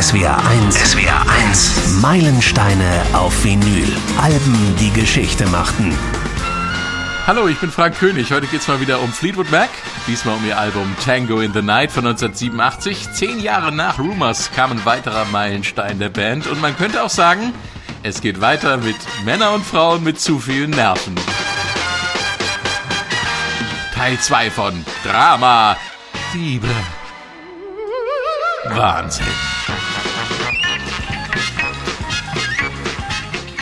SWR 1. SWR 1. Meilensteine auf Vinyl. Alben, die Geschichte machten. Hallo, ich bin Frank König. Heute geht's mal wieder um Fleetwood Mac. Diesmal um ihr Album Tango in the Night von 1987. Zehn Jahre nach Rumors kam ein weiterer Meilenstein der Band. Und man könnte auch sagen, es geht weiter mit Männer und Frauen mit zu vielen Nerven. Teil 2 von Drama, Liebe, Wahnsinn.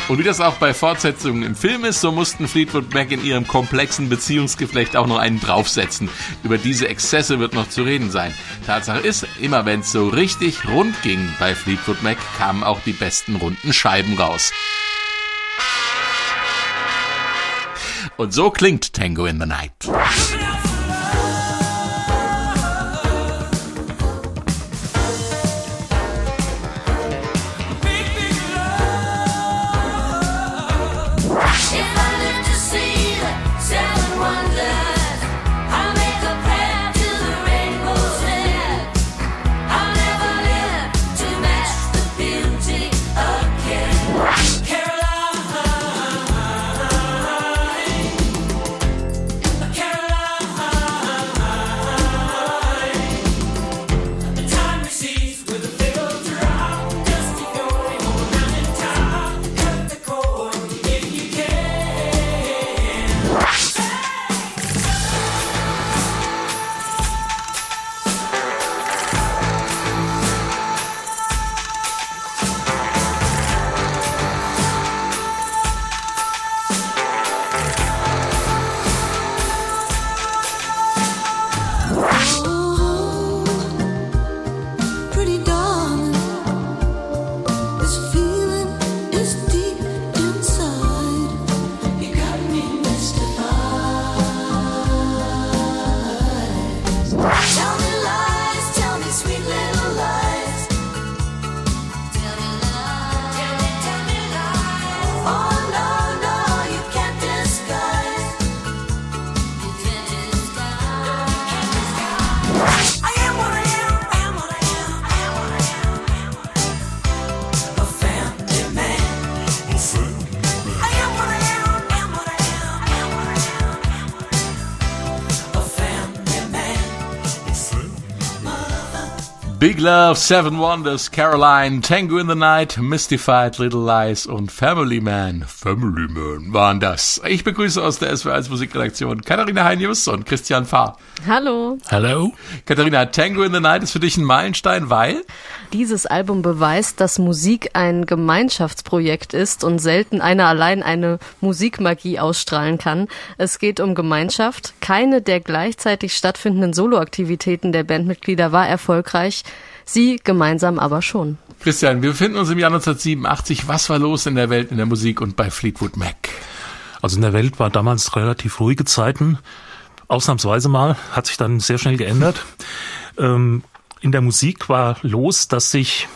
Und wie das auch bei Fortsetzungen im Film ist, so mussten Fleetwood Mac in ihrem komplexen Beziehungsgeflecht auch noch einen draufsetzen. Über diese Exzesse wird noch zu reden sein. Tatsache ist, immer wenn es so richtig rund ging bei Fleetwood Mac, kamen auch die besten runden Scheiben raus. Und so klingt Tango in the Night. Big Love, Seven Wonders, Caroline, Tango in the Night, Mystified Little Lies und Family Man, Family Man waren das. Ich begrüße aus der SW1 Musikredaktion Katharina Heinius und Christian Fahr. Hallo. Hallo. Katharina, Tango in the Night ist für dich ein Meilenstein, weil? Dieses Album beweist, dass Musik ein Gemeinschaftsprojekt ist und selten einer allein eine Musikmagie ausstrahlen kann. Es geht um Gemeinschaft. Keine der gleichzeitig stattfindenden Soloaktivitäten der Bandmitglieder war erfolgreich. Sie gemeinsam aber schon. Christian, wir befinden uns im Jahr 1987. Was war los in der Welt, in der Musik und bei Fleetwood Mac? Also in der Welt war damals relativ ruhige Zeiten. Ausnahmsweise mal, hat sich dann sehr schnell geändert. Ähm, in der Musik war los, dass sich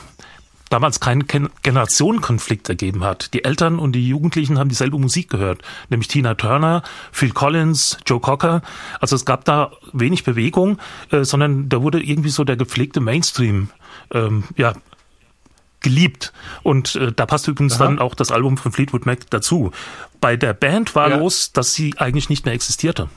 damals kein Generationenkonflikt ergeben hat. Die Eltern und die Jugendlichen haben dieselbe Musik gehört, nämlich Tina Turner, Phil Collins, Joe Cocker. Also es gab da wenig Bewegung, äh, sondern da wurde irgendwie so der gepflegte Mainstream ähm, ja, geliebt. Und äh, da passt übrigens Aha. dann auch das Album von Fleetwood Mac dazu. Bei der Band war ja. los, dass sie eigentlich nicht mehr existierte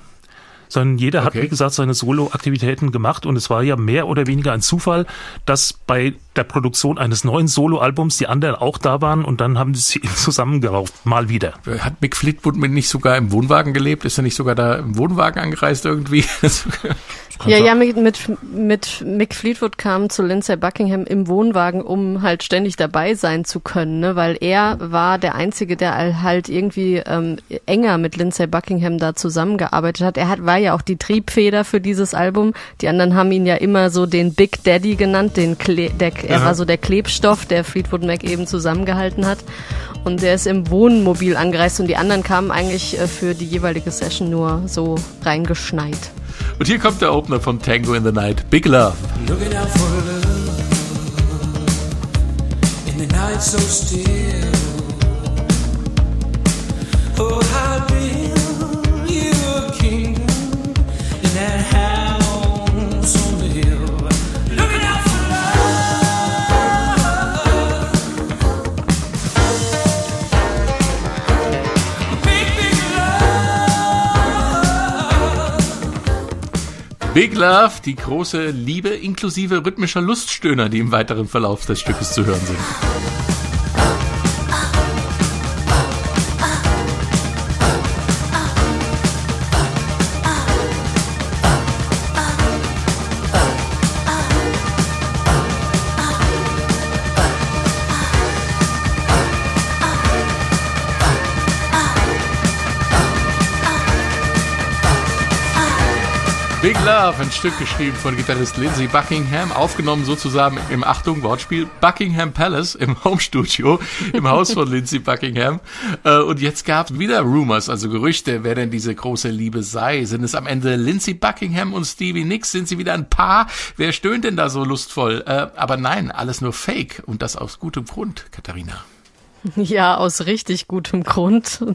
sondern jeder okay. hat, wie gesagt, seine Solo-Aktivitäten gemacht und es war ja mehr oder weniger ein Zufall, dass bei der Produktion eines neuen Solo-Albums die anderen auch da waren und dann haben sie zusammengerauft, mal wieder. Hat Mick Fleetwood nicht sogar im Wohnwagen gelebt? Ist er nicht sogar da im Wohnwagen angereist irgendwie? ja, ja, mit, mit, mit Mick Fleetwood kam zu Lindsay Buckingham im Wohnwagen, um halt ständig dabei sein zu können, ne? weil er war der Einzige, der halt irgendwie ähm, enger mit Lindsay Buckingham da zusammengearbeitet hat. Er hat, war ja auch die Triebfeder für dieses Album. Die anderen haben ihn ja immer so den Big Daddy genannt, den Kle der, er Aha. war so der Klebstoff, der Fleetwood Mac eben zusammengehalten hat. Und der ist im Wohnmobil angereist und die anderen kamen eigentlich äh, für die jeweilige Session nur so reingeschneit. Und hier kommt der Opener von Tango in the Night, Big Love. Looking out for love in the night so still. Big Love, die große Liebe inklusive rhythmischer Luststöhner, die im weiteren Verlauf des Stückes zu hören sind. Love, ein Stück geschrieben von Gitarrist Lindsey Buckingham, aufgenommen sozusagen im Achtung Wortspiel Buckingham Palace im Homestudio im Haus von Lindsey Buckingham. Äh, und jetzt gab es wieder Rumors, also Gerüchte, wer denn diese große Liebe sei. Sind es am Ende Lindsey Buckingham und Stevie Nicks? Sind sie wieder ein Paar? Wer stöhnt denn da so lustvoll? Äh, aber nein, alles nur Fake und das aus gutem Grund, Katharina. Ja, aus richtig gutem Grund.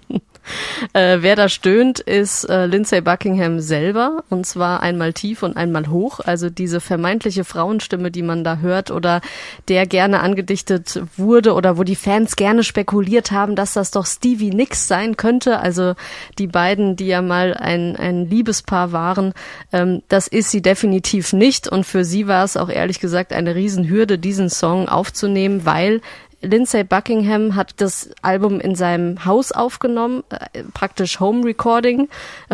Äh, wer da stöhnt, ist äh, Lindsay Buckingham selber, und zwar einmal tief und einmal hoch. Also diese vermeintliche Frauenstimme, die man da hört oder der gerne angedichtet wurde oder wo die Fans gerne spekuliert haben, dass das doch Stevie Nicks sein könnte. Also die beiden, die ja mal ein, ein Liebespaar waren, ähm, das ist sie definitiv nicht. Und für sie war es auch ehrlich gesagt eine Riesenhürde, diesen Song aufzunehmen, weil Lindsay Buckingham hat das Album in seinem Haus aufgenommen, äh, praktisch Home Recording,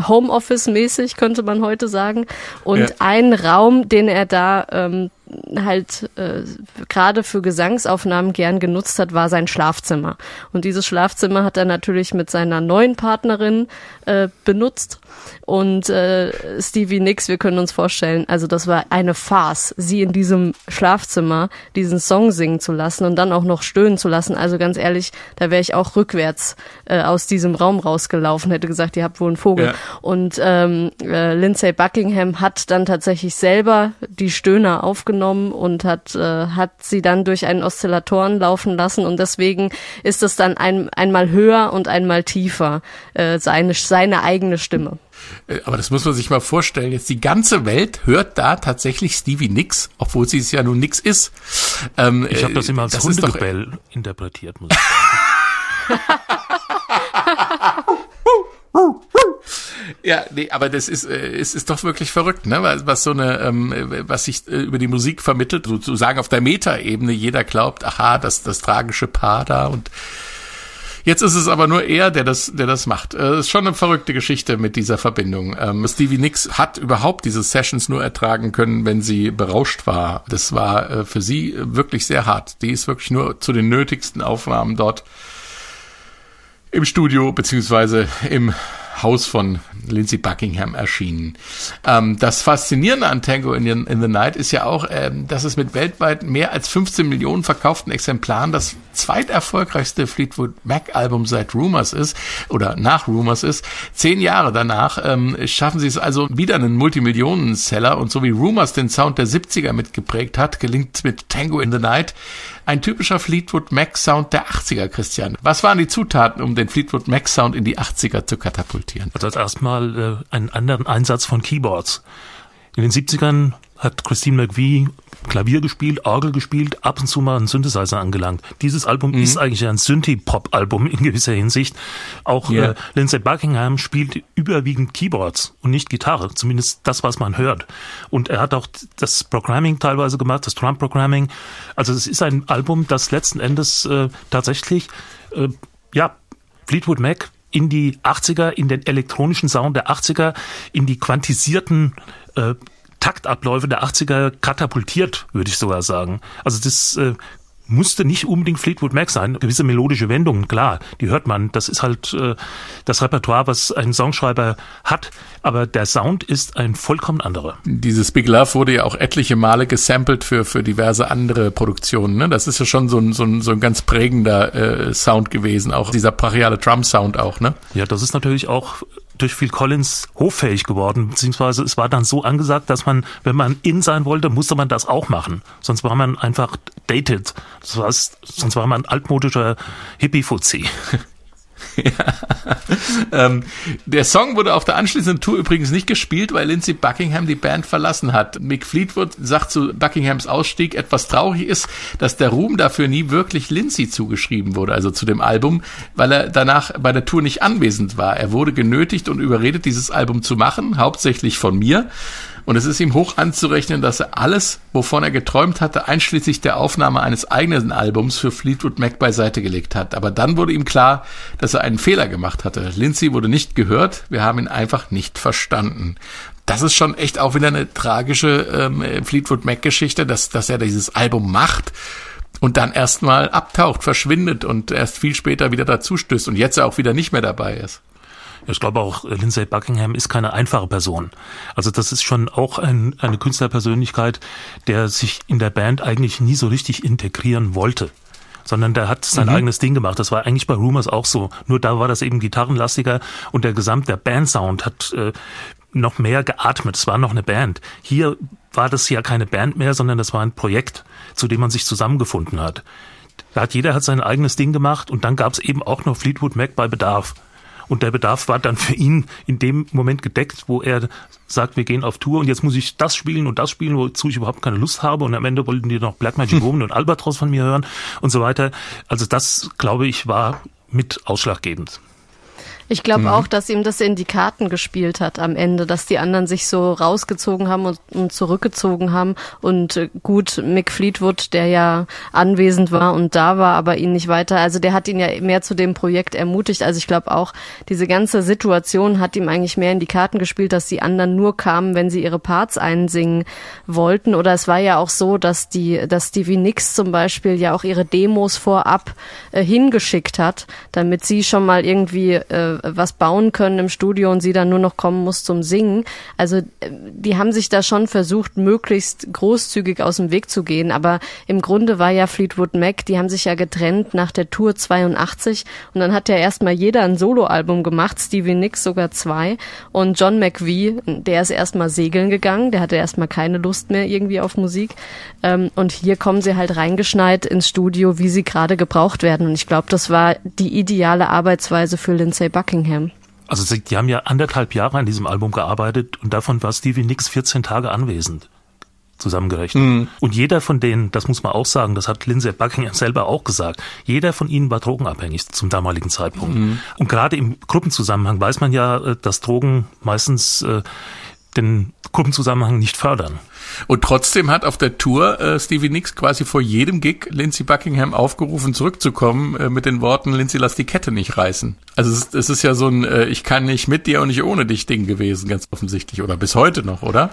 Home Office mäßig könnte man heute sagen. Und ja. ein Raum, den er da ähm, halt äh, gerade für Gesangsaufnahmen gern genutzt hat, war sein Schlafzimmer. Und dieses Schlafzimmer hat er natürlich mit seiner neuen Partnerin äh, benutzt. Und äh, Stevie Nicks, wir können uns vorstellen, also das war eine Farce, sie in diesem Schlafzimmer diesen Song singen zu lassen und dann auch noch stöhnen zu lassen. Also ganz ehrlich, da wäre ich auch rückwärts äh, aus diesem Raum rausgelaufen, hätte gesagt, ihr habt wohl einen Vogel. Ja. Und ähm, äh, Lindsay Buckingham hat dann tatsächlich selber die Stöhner aufgenommen aufgenommen und hat, äh, hat sie dann durch einen Oszillatoren laufen lassen und deswegen ist es dann ein, einmal höher und einmal tiefer, äh, seine, seine eigene Stimme. Äh, aber das muss man sich mal vorstellen. Jetzt die ganze Welt hört da tatsächlich Stevie Nicks, obwohl sie es ja nun nix ist. Ähm, ich habe das immer als Hundegebell interpretiert, muss ich sagen. Ja, nee, aber das ist, äh, ist, ist doch wirklich verrückt, ne? Was, was so eine, ähm, was sich äh, über die Musik vermittelt, sozusagen auf der Meta-Ebene. Jeder glaubt, aha, das, das tragische Paar da und Jetzt ist es aber nur er, der das, der das macht. Äh, ist schon eine verrückte Geschichte mit dieser Verbindung. Ähm, Stevie Nicks hat überhaupt diese Sessions nur ertragen können, wenn sie berauscht war. Das war äh, für sie wirklich sehr hart. Die ist wirklich nur zu den nötigsten Aufnahmen dort im Studio beziehungsweise im Haus von Lindsay Buckingham erschienen. Ähm, das Faszinierende an Tango in, in the Night ist ja auch, ähm, dass es mit weltweit mehr als 15 Millionen verkauften Exemplaren das zweiterfolgreichste Fleetwood Mac Album seit Rumors ist oder nach Rumors ist. Zehn Jahre danach ähm, schaffen sie es also wieder einen Multimillionen-Seller und so wie Rumors den Sound der 70er mitgeprägt hat, gelingt mit Tango in the Night ein typischer Fleetwood Mac Sound der 80er, Christian. Was waren die Zutaten, um den Fleetwood Mac Sound in die 80er zu katapultieren? Also als erstmal äh, einen anderen Einsatz von Keyboards. In den 70ern hat Christine McVie Klavier gespielt, Orgel gespielt, ab und zu mal einen Synthesizer angelangt. Dieses Album mhm. ist eigentlich ein Synthie-Pop-Album in gewisser Hinsicht. Auch yeah. äh, Lindsay Buckingham spielt überwiegend Keyboards und nicht Gitarre, zumindest das, was man hört. Und er hat auch das Programming teilweise gemacht, das Drum-Programming. Also es ist ein Album, das letzten Endes äh, tatsächlich, äh, ja, Fleetwood Mac in die 80er, in den elektronischen Sound der 80er, in die quantisierten äh, Taktabläufe der 80er katapultiert, würde ich sogar sagen. Also das äh, musste nicht unbedingt Fleetwood Mac sein. Gewisse melodische Wendungen, klar, die hört man. Das ist halt äh, das Repertoire, was ein Songschreiber hat. Aber der Sound ist ein vollkommen anderer. Dieses Big Love wurde ja auch etliche Male gesampelt für, für diverse andere Produktionen. Ne? Das ist ja schon so ein, so ein, so ein ganz prägender äh, Sound gewesen, auch dieser brachiale Drum-Sound auch. Ne? Ja, das ist natürlich auch durch Phil Collins hoffähig geworden, beziehungsweise es war dann so angesagt, dass man, wenn man in sein wollte, musste man das auch machen. Sonst war man einfach dated. Das heißt, sonst war man altmodischer Hippie-Fuzzi. Ja. ähm, der Song wurde auf der anschließenden Tour übrigens nicht gespielt, weil Lindsay Buckingham die Band verlassen hat. Mick Fleetwood sagt zu Buckinghams Ausstieg, etwas traurig ist, dass der Ruhm dafür nie wirklich Lindsay zugeschrieben wurde, also zu dem Album, weil er danach bei der Tour nicht anwesend war. Er wurde genötigt und überredet, dieses Album zu machen, hauptsächlich von mir. Und es ist ihm hoch anzurechnen, dass er alles, wovon er geträumt hatte, einschließlich der Aufnahme eines eigenen Albums für Fleetwood Mac beiseite gelegt hat. Aber dann wurde ihm klar, dass er einen Fehler gemacht hatte. Lindsay wurde nicht gehört, wir haben ihn einfach nicht verstanden. Das ist schon echt auch wieder eine tragische ähm, Fleetwood Mac-Geschichte, dass, dass er dieses Album macht und dann erstmal abtaucht, verschwindet und erst viel später wieder dazustößt und jetzt auch wieder nicht mehr dabei ist. Ich glaube auch, Lindsay Buckingham ist keine einfache Person. Also das ist schon auch ein, eine Künstlerpersönlichkeit, der sich in der Band eigentlich nie so richtig integrieren wollte sondern der hat sein mhm. eigenes Ding gemacht. Das war eigentlich bei Rumors auch so. Nur da war das eben gitarrenlastiger und der Gesamt, der Bandsound hat äh, noch mehr geatmet. Es war noch eine Band. Hier war das ja keine Band mehr, sondern das war ein Projekt, zu dem man sich zusammengefunden hat. Da hat jeder hat sein eigenes Ding gemacht und dann gab es eben auch noch Fleetwood Mac bei Bedarf. Und der Bedarf war dann für ihn in dem Moment gedeckt, wo er sagt, wir gehen auf Tour und jetzt muss ich das spielen und das spielen, wozu ich überhaupt keine Lust habe. Und am Ende wollten die noch Black Magic Woman und Albatros von mir hören und so weiter. Also das, glaube ich, war mit ausschlaggebend. Ich glaube mhm. auch, dass ihm das in die Karten gespielt hat am Ende, dass die anderen sich so rausgezogen haben und, und zurückgezogen haben. Und äh, gut, Mick Fleetwood, der ja anwesend war und da war, aber ihn nicht weiter, also der hat ihn ja mehr zu dem Projekt ermutigt. Also ich glaube auch, diese ganze Situation hat ihm eigentlich mehr in die Karten gespielt, dass die anderen nur kamen, wenn sie ihre Parts einsingen wollten. Oder es war ja auch so, dass die, dass Stevie Nicks zum Beispiel ja auch ihre Demos vorab äh, hingeschickt hat, damit sie schon mal irgendwie äh, was bauen können im Studio und sie dann nur noch kommen muss zum Singen. Also äh, die haben sich da schon versucht, möglichst großzügig aus dem Weg zu gehen. Aber im Grunde war ja Fleetwood Mac, die haben sich ja getrennt nach der Tour 82 und dann hat ja erstmal jeder ein Soloalbum gemacht, Stevie Nicks sogar zwei. Und John McVie, der ist erstmal segeln gegangen, der hatte erstmal keine Lust mehr irgendwie auf Musik. Ähm, und hier kommen sie halt reingeschneit ins Studio, wie sie gerade gebraucht werden. Und ich glaube, das war die ideale Arbeitsweise für Lindsay Buck Buckingham. Also die haben ja anderthalb Jahre an diesem Album gearbeitet und davon war Stevie Nicks 14 Tage anwesend zusammengerechnet. Mhm. Und jeder von denen, das muss man auch sagen, das hat Lindsay Buckingham selber auch gesagt, jeder von ihnen war drogenabhängig zum damaligen Zeitpunkt. Mhm. Und gerade im Gruppenzusammenhang weiß man ja, äh, dass Drogen meistens äh, den Gruppenzusammenhang nicht fördern. Und trotzdem hat auf der Tour äh, Stevie Nicks quasi vor jedem Gig Lindsey Buckingham aufgerufen, zurückzukommen äh, mit den Worten, Lindsey, lass die Kette nicht reißen. Also es, es ist ja so ein äh, Ich kann nicht mit dir und nicht ohne dich Ding gewesen, ganz offensichtlich. Oder bis heute noch, oder?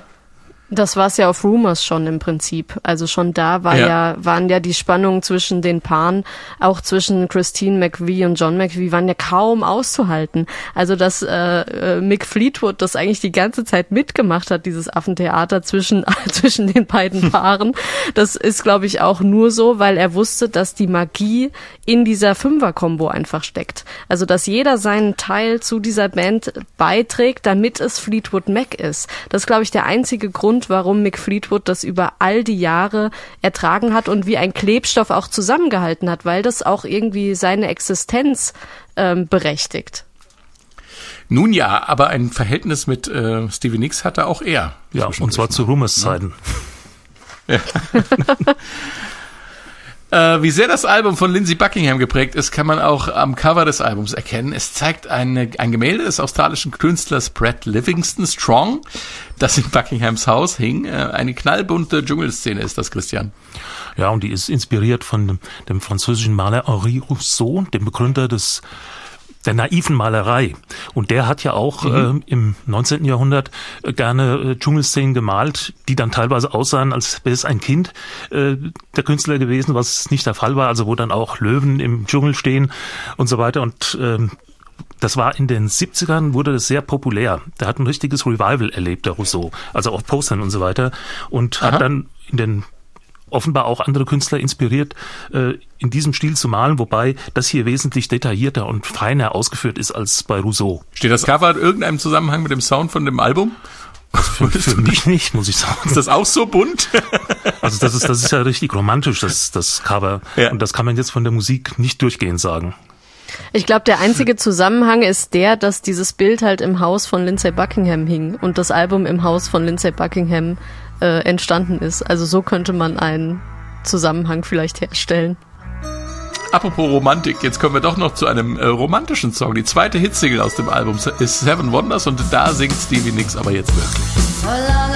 Das war es ja auf Rumors schon im Prinzip. Also schon da war ja. ja. waren ja die Spannungen zwischen den Paaren, auch zwischen Christine McVie und John McVie, waren ja kaum auszuhalten. Also dass äh, äh, Mick Fleetwood das eigentlich die ganze Zeit mitgemacht hat, dieses Affentheater zwischen zwischen den beiden Paaren, das ist, glaube ich, auch nur so, weil er wusste, dass die Magie in dieser Fünfer-Kombo einfach steckt. Also dass jeder seinen Teil zu dieser Band beiträgt, damit es Fleetwood Mac ist. Das ist, glaube ich, der einzige Grund Grund, warum Mick Fleetwood das über all die Jahre ertragen hat und wie ein Klebstoff auch zusammengehalten hat, weil das auch irgendwie seine Existenz ähm, berechtigt. Nun ja, aber ein Verhältnis mit äh, Stevie Nicks hatte auch er. Ja, und zwar zu Rumors Zeiten. Ja. Äh, wie sehr das Album von Lindsey Buckingham geprägt ist, kann man auch am Cover des Albums erkennen. Es zeigt eine, ein Gemälde des australischen Künstlers Brad Livingston Strong, das in Buckinghams Haus hing. Äh, eine knallbunte Dschungelszene ist das, Christian. Ja, und die ist inspiriert von dem, dem französischen Maler Henri Rousseau, dem Begründer des der naiven Malerei. Und der hat ja auch mhm. äh, im 19. Jahrhundert äh, gerne äh, Dschungelszenen gemalt, die dann teilweise aussahen, als wäre es ein Kind äh, der Künstler gewesen, was nicht der Fall war. Also wo dann auch Löwen im Dschungel stehen und so weiter. Und ähm, das war in den 70ern, wurde das sehr populär. Der hat ein richtiges Revival erlebt, der Rousseau. Also auf Postern und so weiter. Und Aha. hat dann in den offenbar auch andere Künstler inspiriert, äh, in diesem Stil zu malen, wobei das hier wesentlich detaillierter und feiner ausgeführt ist als bei Rousseau. Steht das Cover in irgendeinem Zusammenhang mit dem Sound von dem Album? Für, für mich nicht, muss ich sagen. Ist das auch so bunt? Also das ist, das ist ja richtig romantisch, das, das Cover. Ja. Und das kann man jetzt von der Musik nicht durchgehend sagen. Ich glaube, der einzige Zusammenhang ist der, dass dieses Bild halt im Haus von Lindsay Buckingham hing und das Album im Haus von Lindsay Buckingham äh, entstanden ist. Also so könnte man einen Zusammenhang vielleicht herstellen. Apropos Romantik, jetzt kommen wir doch noch zu einem äh, romantischen Song. Die zweite Hitsingle aus dem Album ist Seven Wonders und da singt Stevie Nicks aber jetzt wirklich.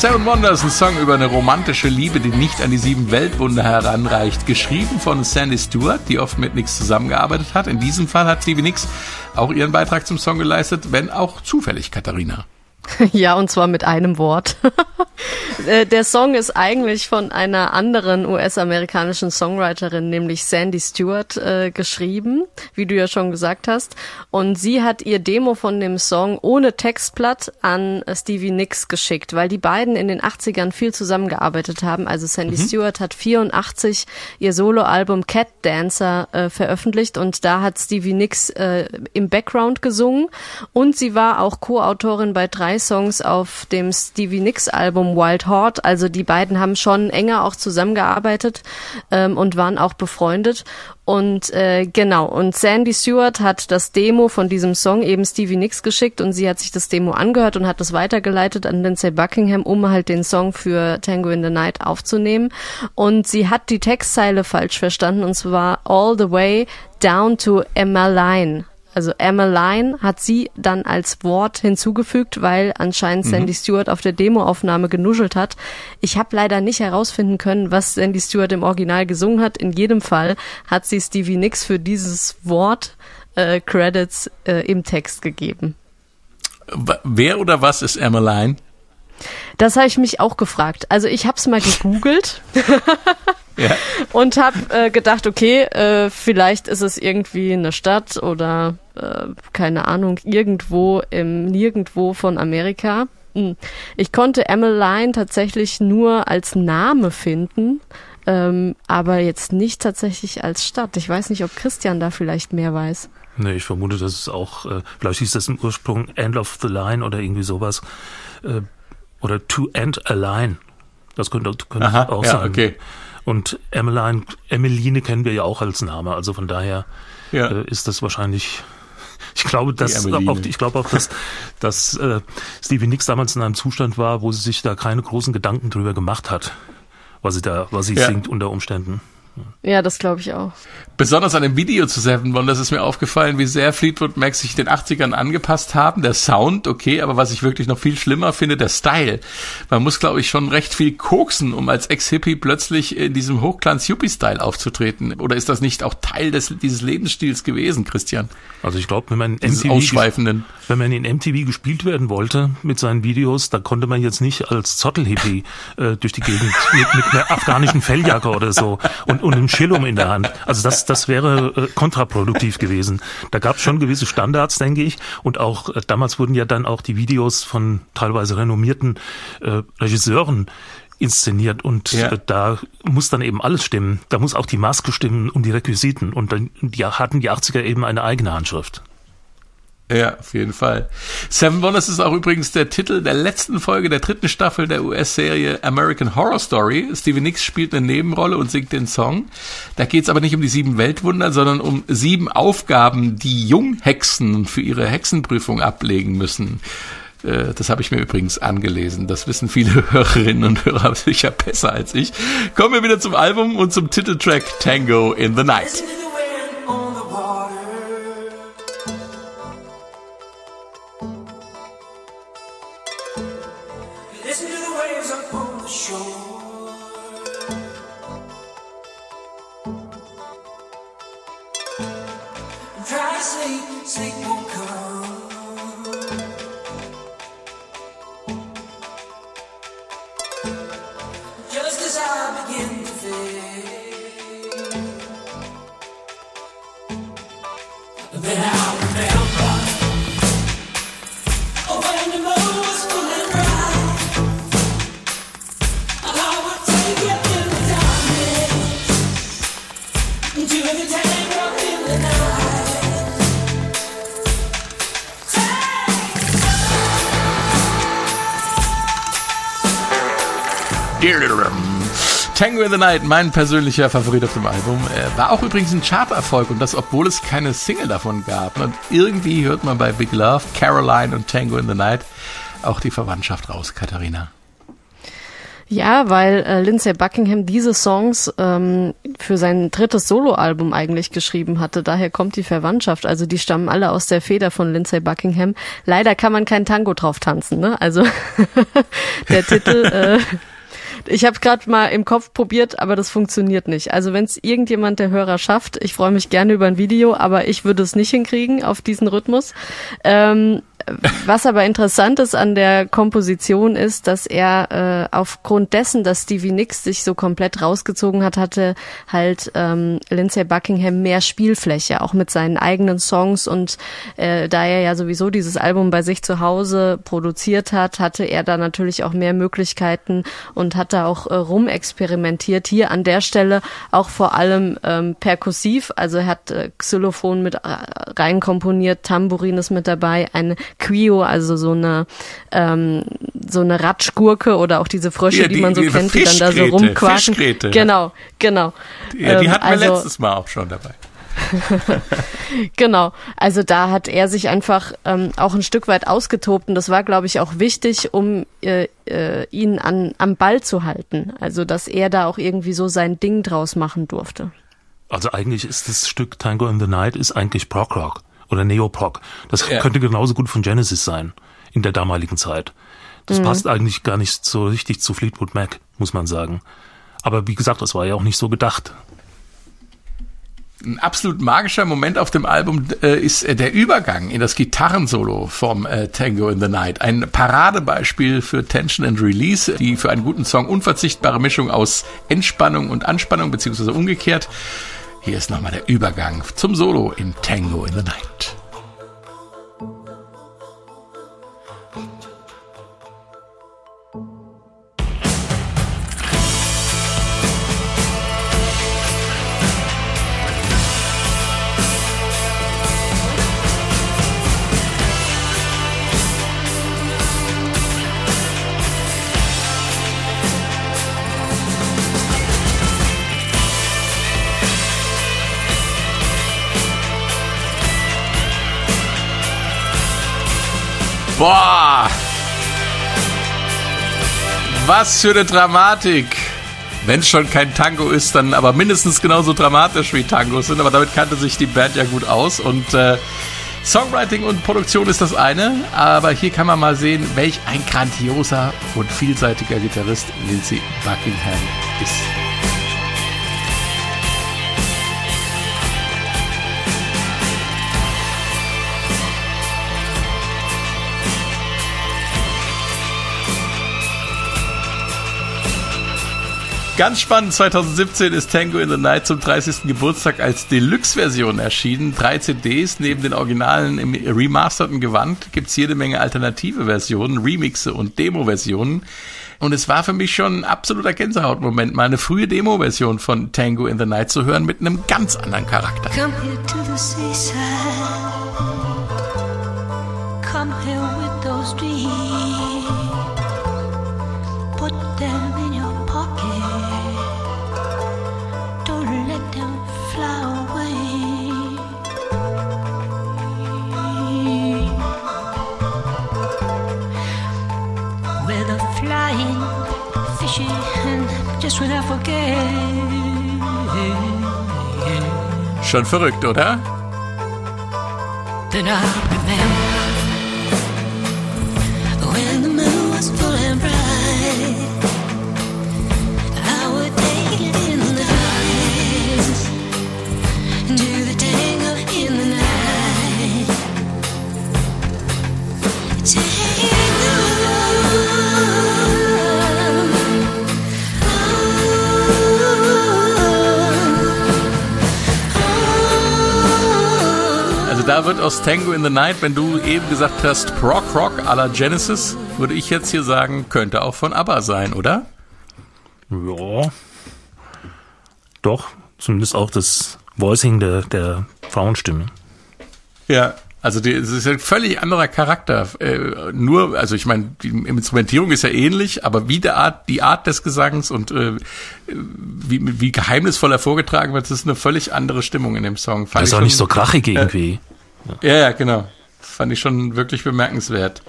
Seven Wonders, ein Song über eine romantische Liebe, die nicht an die sieben Weltwunder heranreicht. Geschrieben von Sandy Stewart, die oft mit Nix zusammengearbeitet hat. In diesem Fall hat Stevie Nicks auch ihren Beitrag zum Song geleistet, wenn auch zufällig, Katharina. Ja, und zwar mit einem Wort. Äh, der Song ist eigentlich von einer anderen US-amerikanischen Songwriterin, nämlich Sandy Stewart, äh, geschrieben, wie du ja schon gesagt hast. Und sie hat ihr Demo von dem Song ohne Textblatt an Stevie Nicks geschickt, weil die beiden in den 80ern viel zusammengearbeitet haben. Also Sandy mhm. Stewart hat 84 ihr Soloalbum Cat Dancer äh, veröffentlicht und da hat Stevie Nicks äh, im Background gesungen und sie war auch Co-Autorin bei drei Songs auf dem Stevie Nicks Album Wild Hort. Also die beiden haben schon enger auch zusammengearbeitet ähm, und waren auch befreundet. Und äh, genau, und Sandy Stewart hat das Demo von diesem Song eben Stevie Nicks geschickt und sie hat sich das Demo angehört und hat das weitergeleitet an Lindsay Buckingham, um halt den Song für Tango in the Night aufzunehmen. Und sie hat die Textzeile falsch verstanden und zwar All the Way Down to Emmeline also Emmeline hat sie dann als Wort hinzugefügt, weil anscheinend mhm. Sandy Stewart auf der Demoaufnahme genuschelt hat. Ich habe leider nicht herausfinden können, was Sandy Stewart im Original gesungen hat. In jedem Fall hat sie Stevie Nicks für dieses Wort äh, Credits äh, im Text gegeben. Wer oder was ist Emmeline? Das habe ich mich auch gefragt. Also ich habe es mal gegoogelt. Ja. Und habe äh, gedacht, okay, äh, vielleicht ist es irgendwie eine Stadt oder äh, keine Ahnung, irgendwo im Nirgendwo von Amerika. Hm. Ich konnte Emmeline tatsächlich nur als Name finden, ähm, aber jetzt nicht tatsächlich als Stadt. Ich weiß nicht, ob Christian da vielleicht mehr weiß. Nee, ich vermute, dass es auch, äh, vielleicht hieß das im Ursprung End of the Line oder irgendwie sowas. Äh, oder To End a Line. Das könnte, könnte Aha, auch ja, sein. Okay. Und Emmeline, Emmeline kennen wir ja auch als Name, also von daher ja. äh, ist das wahrscheinlich ich glaube, dass auch, ich glaube auch, dass, dass äh, Stevie Nicks damals in einem Zustand war, wo sie sich da keine großen Gedanken drüber gemacht hat, was sie da, was sie ja. singt unter Umständen. Ja, das glaube ich auch. Besonders an dem Video zu Seven Wonders ist mir aufgefallen, wie sehr Fleetwood Mac sich den 80ern angepasst haben. Der Sound, okay, aber was ich wirklich noch viel schlimmer finde, der Style. Man muss, glaube ich, schon recht viel koksen, um als Ex-Hippie plötzlich in diesem Hochglanz-Yuppie-Style aufzutreten. Oder ist das nicht auch Teil des, dieses Lebensstils gewesen, Christian? Also ich glaube, wenn man MTV, wenn man in MTV gespielt werden wollte mit seinen Videos, da konnte man jetzt nicht als Zottel-Hippie äh, durch die Gegend mit, mit einer afghanischen Felljacke oder so und, und einem Schillum in der Hand. Also das, das wäre äh, kontraproduktiv gewesen. Da gab es schon gewisse Standards, denke ich. Und auch äh, damals wurden ja dann auch die Videos von teilweise renommierten äh, Regisseuren inszeniert und ja. äh, da muss dann eben alles stimmen. Da muss auch die Maske stimmen und die Requisiten und dann die hatten die 80er eben eine eigene Handschrift. Ja, auf jeden Fall. Seven Wonders ist auch übrigens der Titel der letzten Folge der dritten Staffel der US-Serie American Horror Story. Stevie Nicks spielt eine Nebenrolle und singt den Song. Da geht es aber nicht um die sieben Weltwunder, sondern um sieben Aufgaben, die Junghexen für ihre Hexenprüfung ablegen müssen. Äh, das habe ich mir übrigens angelesen. Das wissen viele Hörerinnen und Hörer sicher besser als ich. Kommen wir wieder zum Album und zum Titeltrack Tango in the Night. Tango in the Night, mein persönlicher Favorit auf dem Album. Äh, war auch übrigens ein Charterfolg und das, obwohl es keine Single davon gab. Und irgendwie hört man bei Big Love, Caroline und Tango in the Night auch die Verwandtschaft raus, Katharina. Ja, weil äh, Lindsay Buckingham diese Songs ähm, für sein drittes Soloalbum eigentlich geschrieben hatte. Daher kommt die Verwandtschaft. Also die stammen alle aus der Feder von Lindsay Buckingham. Leider kann man kein Tango drauf tanzen. Ne? Also der Titel. Äh, ich habe gerade mal im Kopf probiert, aber das funktioniert nicht. Also wenn es irgendjemand der Hörer schafft, ich freue mich gerne über ein Video, aber ich würde es nicht hinkriegen auf diesen Rhythmus. Ähm, was aber interessant ist an der Komposition ist, dass er äh, aufgrund dessen, dass Stevie Nicks sich so komplett rausgezogen hat, hatte halt ähm, Lindsay Buckingham mehr Spielfläche, auch mit seinen eigenen Songs und äh, da er ja sowieso dieses Album bei sich zu Hause produziert hat, hatte er da natürlich auch mehr Möglichkeiten und hat da auch äh, rumexperimentiert. Hier an der Stelle auch vor allem ähm, perkussiv, also er hat äh, Xylophon mit äh, rein komponiert, Tambourin ist mit dabei, eine Quio, also so eine ähm, so eine Ratschgurke oder auch diese Frösche, ja, die, die, man so die kennt, die dann da so rumquaken. Fischgräte. Genau, genau. Ja, die ähm, hatten wir also, letztes Mal auch schon dabei. genau. Also da hat er sich einfach ähm, auch ein Stück weit ausgetobt und das war, glaube ich, auch wichtig, um äh, äh, ihn an, am Ball zu halten. Also dass er da auch irgendwie so sein Ding draus machen durfte. Also eigentlich ist das Stück Tango in the Night ist eigentlich Prog Rock oder Neoprog. Das ja. könnte genauso gut von Genesis sein in der damaligen Zeit. Das mhm. passt eigentlich gar nicht so richtig zu Fleetwood Mac, muss man sagen. Aber wie gesagt, das war ja auch nicht so gedacht. Ein absolut magischer Moment auf dem Album äh, ist äh, der Übergang in das Gitarrensolo vom äh, Tango in the Night. Ein Paradebeispiel für Tension and Release, die für einen guten Song unverzichtbare Mischung aus Entspannung und Anspannung, beziehungsweise umgekehrt. Hier ist nochmal der Übergang zum Solo in Tango in the Night. Was für eine Dramatik! Wenn es schon kein Tango ist, dann aber mindestens genauso dramatisch wie Tangos sind. Aber damit kannte sich die Band ja gut aus. Und äh, Songwriting und Produktion ist das eine. Aber hier kann man mal sehen, welch ein grandioser und vielseitiger Gitarrist Lindsay Buckingham ist. Ganz spannend, 2017 ist Tango in the Night zum 30. Geburtstag als Deluxe-Version erschienen. Drei CDs, neben den Originalen im remasterten Gewand gibt's jede Menge alternative Versionen, Remixe und Demo-Versionen. Und es war für mich schon ein absoluter Gänsehautmoment, mal eine frühe Demo-Version von Tango in the Night zu hören mit einem ganz anderen Charakter. Come here to the. Schon verrückt, oder? Then I remember da wird aus Tango in the Night, wenn du eben gesagt hast, Prog Rock à la Genesis, würde ich jetzt hier sagen, könnte auch von ABBA sein, oder? Ja. Doch, zumindest auch das Voicing der, der Frauenstimme. Ja, also die, es ist ein völlig anderer Charakter. Äh, nur, also ich meine, die Instrumentierung ist ja ähnlich, aber wie der Art, die Art des Gesangs und äh, wie, wie geheimnisvoll er vorgetragen wird, das ist eine völlig andere Stimmung in dem Song. Fand das ist auch nicht so krachig irgendwie. Ja, ja, genau. Fand ich schon wirklich bemerkenswert.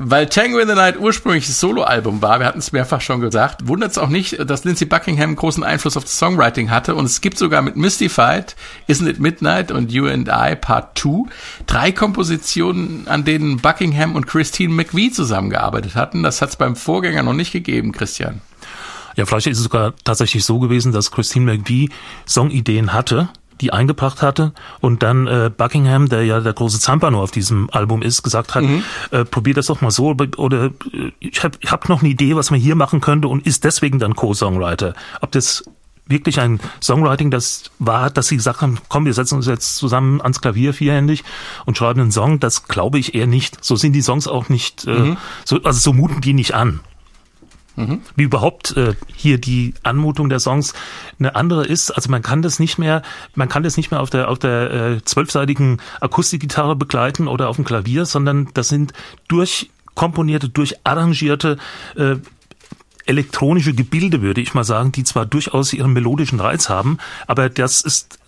Weil Tango in the Night ursprünglich das Soloalbum war, wir hatten es mehrfach schon gesagt, wundert es auch nicht, dass Lindsey Buckingham großen Einfluss auf das Songwriting hatte und es gibt sogar mit Mystified, Isn't It Midnight und You and I Part 2 drei Kompositionen, an denen Buckingham und Christine McVie zusammengearbeitet hatten. Das hat es beim Vorgänger noch nicht gegeben, Christian. Ja, vielleicht ist es sogar tatsächlich so gewesen, dass Christine McVie Songideen hatte die eingebracht hatte und dann äh, Buckingham, der ja der große Zampano auf diesem Album ist, gesagt hat, mhm. äh, probier das doch mal so oder äh, ich habe ich hab noch eine Idee, was man hier machen könnte und ist deswegen dann Co-Songwriter. Ob das wirklich ein Songwriting, das war, dass sie gesagt haben, komm, wir setzen uns jetzt zusammen ans Klavier vierhändig und schreiben einen Song, das glaube ich eher nicht. So sind die Songs auch nicht, äh, mhm. so, also so muten die nicht an. Mhm. Wie überhaupt äh, hier die Anmutung der Songs eine andere ist. Also man kann das nicht mehr, man kann das nicht mehr auf der auf der äh, zwölfseitigen Akustikgitarre begleiten oder auf dem Klavier, sondern das sind durchkomponierte, durcharrangierte äh, elektronische Gebilde, würde ich mal sagen, die zwar durchaus ihren melodischen Reiz haben, aber das ist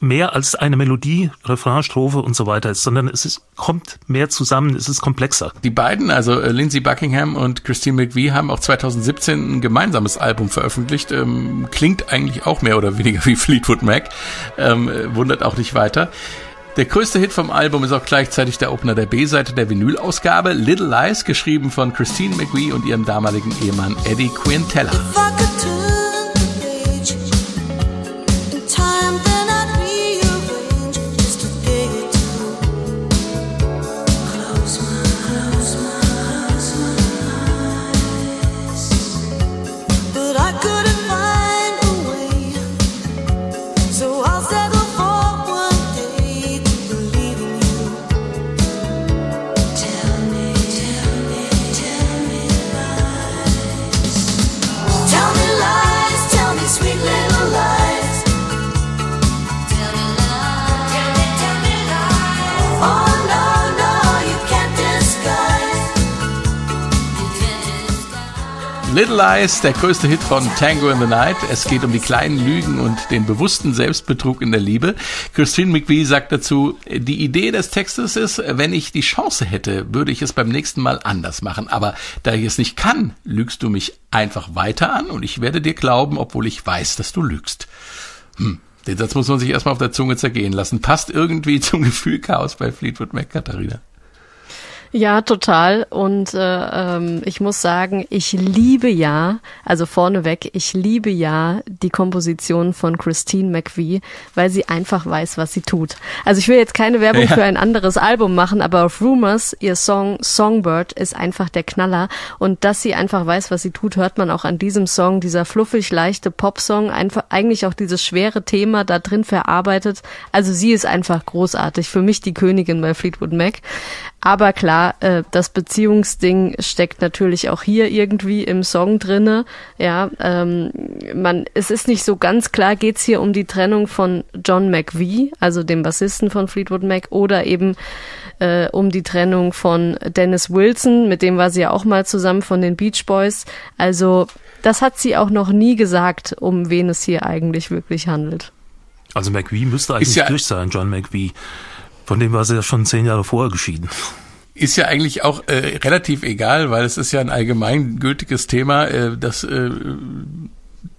mehr als eine Melodie, Refrain, Strophe und so weiter ist, sondern es ist, kommt mehr zusammen, es ist komplexer. Die beiden, also äh, Lindsey Buckingham und Christine McVie, haben auch 2017 ein gemeinsames Album veröffentlicht. Ähm, klingt eigentlich auch mehr oder weniger wie Fleetwood Mac. Ähm, wundert auch nicht weiter. Der größte Hit vom Album ist auch gleichzeitig der Opener der B-Seite der Vinyl-Ausgabe, Little Lies, geschrieben von Christine McVie und ihrem damaligen Ehemann Eddie Quintella. Lies, der größte Hit von Tango in the Night. Es geht um die kleinen Lügen und den bewussten Selbstbetrug in der Liebe. Christine McVie sagt dazu, die Idee des Textes ist, wenn ich die Chance hätte, würde ich es beim nächsten Mal anders machen. Aber da ich es nicht kann, lügst du mich einfach weiter an und ich werde dir glauben, obwohl ich weiß, dass du lügst. Hm. Den Satz muss man sich erstmal auf der Zunge zergehen lassen. Passt irgendwie zum Gefühl Chaos bei Fleetwood Mac, Katharina. Ja, total. Und äh, ähm, ich muss sagen, ich liebe ja, also vorneweg, ich liebe ja die Komposition von Christine McVie, weil sie einfach weiß, was sie tut. Also ich will jetzt keine Werbung ja. für ein anderes Album machen, aber auf Rumors, ihr Song Songbird ist einfach der Knaller. Und dass sie einfach weiß, was sie tut, hört man auch an diesem Song, dieser fluffig leichte Popsong, einfach eigentlich auch dieses schwere Thema da drin verarbeitet. Also sie ist einfach großartig. Für mich die Königin bei Fleetwood Mac. Aber klar, äh, das Beziehungsding steckt natürlich auch hier irgendwie im Song drinne. Ja, ähm, man, es ist nicht so ganz klar, geht's hier um die Trennung von John McVie, also dem Bassisten von Fleetwood Mac, oder eben äh, um die Trennung von Dennis Wilson, mit dem war sie ja auch mal zusammen von den Beach Boys. Also das hat sie auch noch nie gesagt, um wen es hier eigentlich wirklich handelt. Also McVie müsste eigentlich ja durch sein, John McVie. Von dem war sie ja schon zehn Jahre vorher geschieden. Ist ja eigentlich auch äh, relativ egal, weil es ist ja ein allgemeingültiges Thema, äh, dass, äh,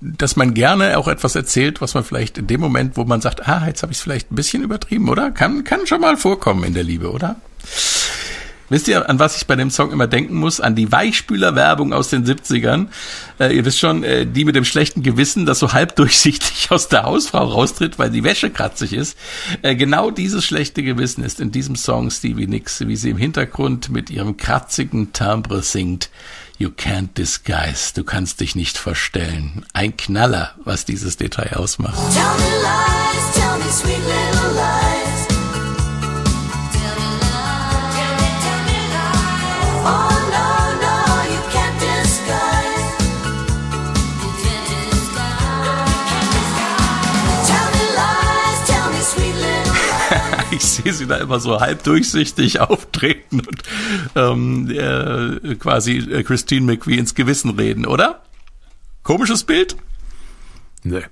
dass man gerne auch etwas erzählt, was man vielleicht in dem Moment, wo man sagt, ah, jetzt habe ich es vielleicht ein bisschen übertrieben, oder? Kann, kann schon mal vorkommen in der Liebe, oder? Wisst ihr, an was ich bei dem Song immer denken muss? An die Weichspüler-Werbung aus den 70ern. Äh, ihr wisst schon, äh, die mit dem schlechten Gewissen, das so halb durchsichtig aus der Hausfrau raustritt, weil die Wäsche kratzig ist. Äh, genau dieses schlechte Gewissen ist in diesem Song Stevie Nicks, wie sie im Hintergrund mit ihrem kratzigen Timbre singt. You can't disguise. Du kannst dich nicht verstellen. Ein Knaller, was dieses Detail ausmacht. Tell me lies, tell me sweet little lies. Sehe sie da immer so halb durchsichtig auftreten und ähm, äh, quasi äh, Christine McVie ins Gewissen reden, oder? Komisches Bild? Nee.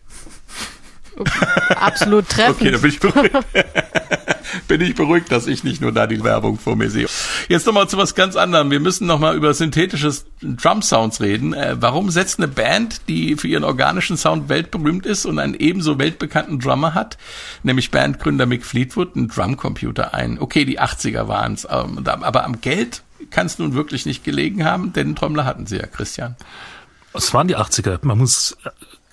Absolut treffend. Okay, dann bin ich beruhigt. bin ich beruhigt, dass ich nicht nur da die Werbung vor mir sehe. Jetzt nochmal zu was ganz anderem. Wir müssen nochmal über synthetisches Drum-Sounds reden. Äh, warum setzt eine Band, die für ihren organischen Sound weltberühmt ist und einen ebenso weltbekannten Drummer hat, nämlich Bandgründer Mick Fleetwood, einen Drumcomputer ein? Okay, die 80er waren es, ähm, aber am Geld kann es nun wirklich nicht gelegen haben, denn Trommler hatten sie ja, Christian. Es waren die 80er. Man muss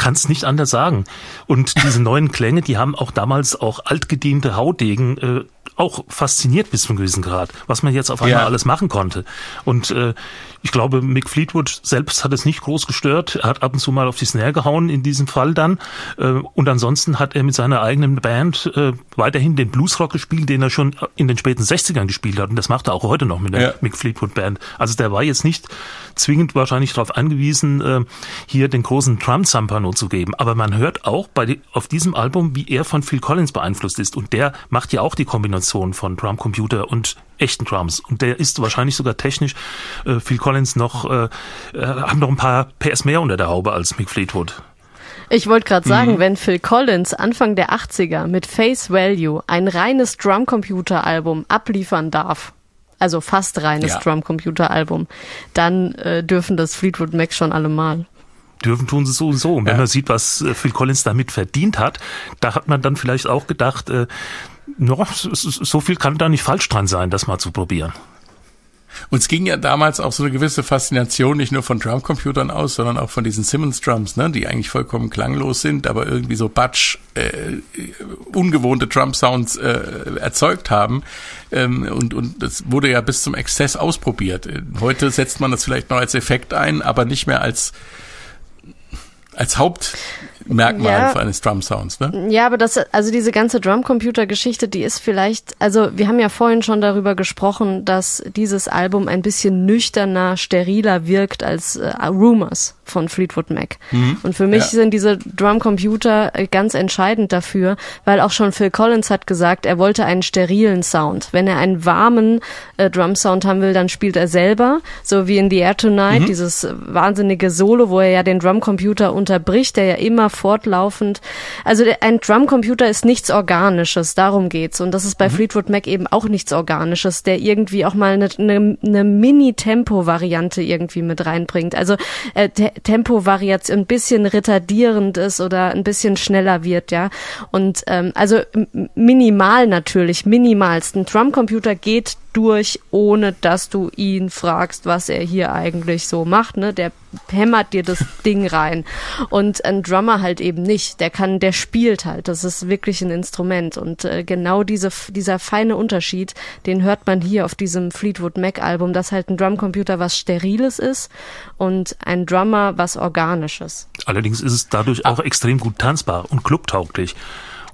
kann es nicht anders sagen. Und diese neuen Klänge, die haben auch damals auch altgediente Haudegen äh, auch fasziniert bis zum gewissen Grad, was man jetzt auf einmal ja. alles machen konnte. Und äh, ich glaube, Mick Fleetwood selbst hat es nicht groß gestört. Er hat ab und zu mal auf die Snare gehauen in diesem Fall dann. Äh, und ansonsten hat er mit seiner eigenen Band äh, weiterhin den Bluesrock gespielt, den er schon in den späten 60ern gespielt hat. Und das macht er auch heute noch mit der ja. Mick Fleetwood Band. Also der war jetzt nicht zwingend wahrscheinlich darauf angewiesen, äh, hier den großen Drum-Zampano zu geben. Aber man hört auch bei auf diesem Album, wie er von Phil Collins beeinflusst ist. Und der macht ja auch die Kombination von Drumcomputer und echten Drums. Und der ist wahrscheinlich sogar technisch äh, Phil Collins noch, äh, äh, haben noch ein paar PS mehr unter der Haube als Mick Fleetwood. Ich wollte gerade sagen, mhm. wenn Phil Collins Anfang der 80er mit Face Value ein reines Drumcomputer-Album abliefern darf, also fast reines ja. Drumcomputer-Album, dann äh, dürfen das Fleetwood Mac schon allemal dürfen tun sie sowieso. Und wenn ja. man sieht, was äh, Phil Collins damit verdient hat, da hat man dann vielleicht auch gedacht, äh, no, so viel kann da nicht falsch dran sein, das mal zu probieren. Und es ging ja damals auch so eine gewisse Faszination nicht nur von Drumcomputern aus, sondern auch von diesen Simmons Drums, ne, die eigentlich vollkommen klanglos sind, aber irgendwie so Batsch äh, ungewohnte Drum Sounds äh, erzeugt haben. Ähm, und und das wurde ja bis zum Exzess ausprobiert. Heute setzt man das vielleicht noch als Effekt ein, aber nicht mehr als als Hauptmerkmal ja, eines Drum Sounds, ne? Ja, aber das, also diese ganze Drumcomputer-Geschichte, die ist vielleicht, also wir haben ja vorhin schon darüber gesprochen, dass dieses Album ein bisschen nüchterner, steriler wirkt als äh, Rumors von Fleetwood Mac. Mhm. Und für mich ja. sind diese Drumcomputer äh, ganz entscheidend dafür, weil auch schon Phil Collins hat gesagt, er wollte einen sterilen Sound. Wenn er einen warmen äh, Drum Sound haben will, dann spielt er selber, so wie in The Air Tonight, mhm. dieses wahnsinnige Solo, wo er ja den Drumcomputer unterbricht, der ja immer fortlaufend, also ein Drumcomputer ist nichts Organisches, darum geht's. Und das ist bei mhm. Fleetwood Mac eben auch nichts Organisches, der irgendwie auch mal eine, eine, eine Mini-Tempo-Variante irgendwie mit reinbringt. Also äh, Tempovariation ein bisschen retardierend ist oder ein bisschen schneller wird, ja. Und ähm, also minimal natürlich, minimalst. Ein Drumcomputer geht durch, ohne dass du ihn fragst, was er hier eigentlich so macht. Ne? Der hämmert dir das Ding rein. Und ein Drummer halt eben nicht. Der kann, der spielt halt. Das ist wirklich ein Instrument. Und äh, genau diese, dieser feine Unterschied, den hört man hier auf diesem Fleetwood Mac Album, dass halt ein Drumcomputer was Steriles ist und ein Drummer was Organisches. Allerdings ist es dadurch auch extrem gut tanzbar und clubtauglich.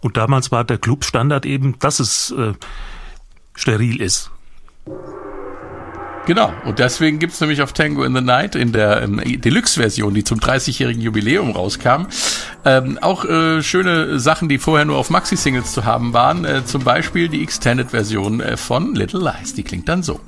Und damals war der Clubstandard eben, dass es äh, steril ist. Genau, und deswegen gibt's nämlich auf Tango in the Night in der ähm, Deluxe-Version, die zum 30-jährigen Jubiläum rauskam, ähm, auch äh, schöne Sachen, die vorher nur auf Maxi-Singles zu haben waren. Äh, zum Beispiel die Extended-Version äh, von Little Lies. Die klingt dann so.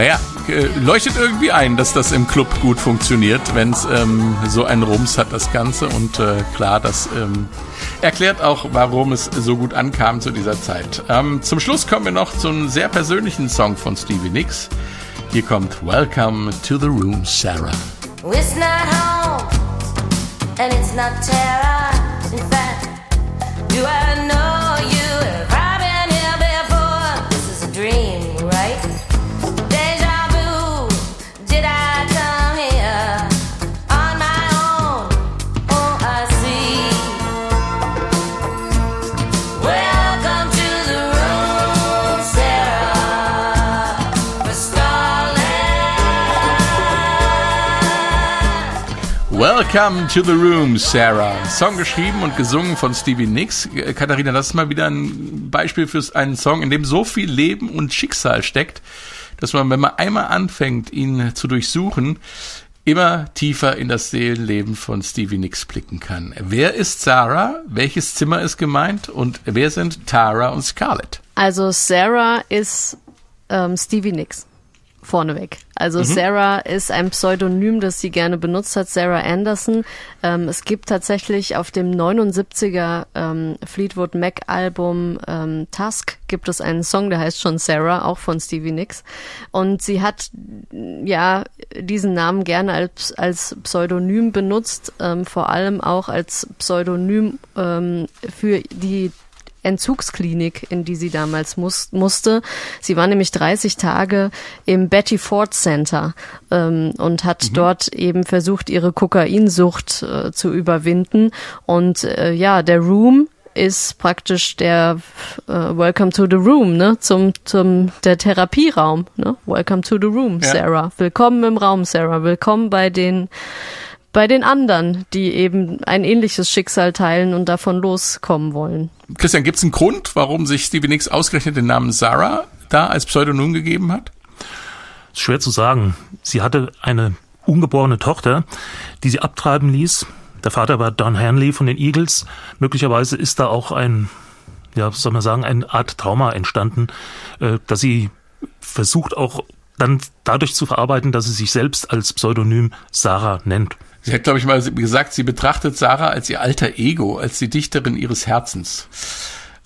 Naja, äh, leuchtet irgendwie ein, dass das im Club gut funktioniert, wenn es ähm, so einen Rums hat, das Ganze. Und äh, klar, das ähm, erklärt auch, warum es so gut ankam zu dieser Zeit. Ähm, zum Schluss kommen wir noch zum sehr persönlichen Song von Stevie Nicks. Hier kommt Welcome to the Room, Sarah. It's not home, and it's not terror. In fact, do I know Welcome to the Room, Sarah. Song geschrieben und gesungen von Stevie Nicks. Äh, Katharina, das ist mal wieder ein Beispiel für einen Song, in dem so viel Leben und Schicksal steckt, dass man, wenn man einmal anfängt, ihn zu durchsuchen, immer tiefer in das Seelenleben von Stevie Nicks blicken kann. Wer ist Sarah? Welches Zimmer ist gemeint? Und wer sind Tara und Scarlett? Also Sarah ist ähm, Stevie Nicks vorneweg. Also mhm. Sarah ist ein Pseudonym, das sie gerne benutzt hat, Sarah Anderson. Ähm, es gibt tatsächlich auf dem 79er ähm, Fleetwood Mac Album ähm, Tusk gibt es einen Song, der heißt schon Sarah, auch von Stevie Nicks. Und sie hat ja diesen Namen gerne als, als Pseudonym benutzt, ähm, vor allem auch als Pseudonym ähm, für die Entzugsklinik, in die sie damals muss, musste. Sie war nämlich 30 Tage im Betty Ford Center ähm, und hat mhm. dort eben versucht, ihre Kokainsucht äh, zu überwinden. Und äh, ja, der Room ist praktisch der äh, Welcome to the Room, ne? Zum zum der Therapieraum, ne? Welcome to the Room, ja. Sarah. Willkommen im Raum, Sarah. Willkommen bei den bei den anderen, die eben ein ähnliches Schicksal teilen und davon loskommen wollen. Christian, gibt es einen Grund, warum sich Stevie Nicks ausgerechnet den Namen Sarah da als Pseudonym gegeben hat? Schwer zu sagen. Sie hatte eine ungeborene Tochter, die sie abtreiben ließ. Der Vater war Don Hanley von den Eagles. Möglicherweise ist da auch ein, ja, soll man sagen, eine Art Trauma entstanden, äh, dass sie versucht auch dann dadurch zu verarbeiten, dass sie sich selbst als Pseudonym Sarah nennt. Sie hat, glaube ich, mal gesagt, sie betrachtet Sarah als ihr alter Ego, als die Dichterin ihres Herzens.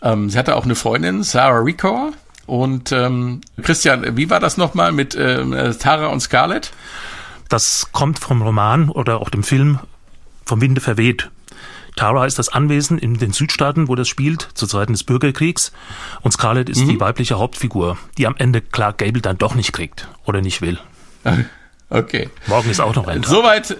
Ähm, sie hatte auch eine Freundin, Sarah Ricor. Und ähm, Christian, wie war das nochmal mit äh, Tara und Scarlett? Das kommt vom Roman oder auch dem Film Vom Winde verweht. Tara ist das Anwesen in den Südstaaten, wo das spielt, zu Zeiten des Bürgerkriegs. Und Scarlett ist mhm. die weibliche Hauptfigur, die am Ende Clark Gable dann doch nicht kriegt oder nicht will. Okay. Morgen ist auch noch ein Tag. Soweit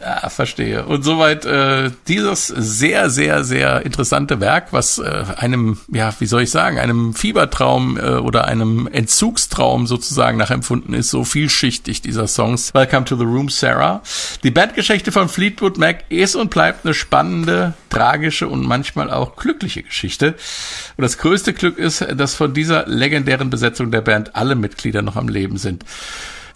ja, verstehe. Und soweit äh, dieses sehr, sehr, sehr interessante Werk, was äh, einem, ja, wie soll ich sagen, einem Fiebertraum äh, oder einem Entzugstraum sozusagen nachempfunden ist, so vielschichtig dieser Songs. Welcome to the Room, Sarah. Die Bandgeschichte von Fleetwood Mac ist und bleibt eine spannende, tragische und manchmal auch glückliche Geschichte. Und das größte Glück ist, dass von dieser legendären Besetzung der Band alle Mitglieder noch am Leben sind.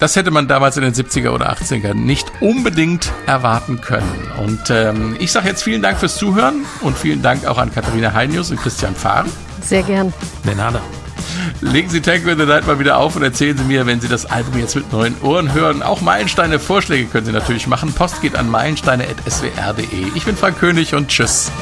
Das hätte man damals in den 70er oder 80er nicht unbedingt erwarten können. Und ähm, ich sage jetzt vielen Dank fürs Zuhören und vielen Dank auch an Katharina Heinius und Christian Fahren. Sehr gern. De nada. Legen Sie Tango in the Night mal wieder auf und erzählen Sie mir, wenn Sie das Album jetzt mit neuen Ohren hören. Auch Meilensteine Vorschläge können Sie natürlich machen. Post geht an meilensteine.swr.de. Ich bin Frank König und tschüss.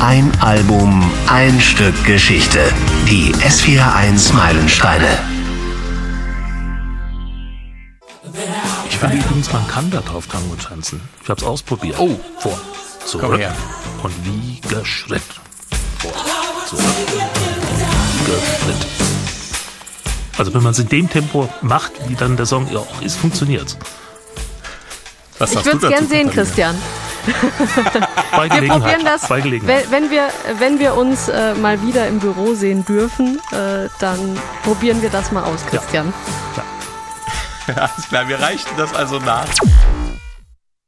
Ein Album, ein Stück Geschichte. Die S41 Meilensteine. Ich finde übrigens, man kann da drauf Tango tanzen. Ich habe es ausprobiert. Oh, vor, zurück und wie geschritt. Vor, zurück, geschritt. Also wenn man es in dem Tempo macht, wie dann der Song ja auch ist, funktioniert es. Ich würde es gern sehen, Christian. Bei wir probieren das, Gelegenheit. Wenn, wir, wenn wir uns äh, mal wieder im Büro sehen dürfen, äh, dann probieren wir das mal aus, Christian. Ja. ja. Alles klar, wir reichen das also nach.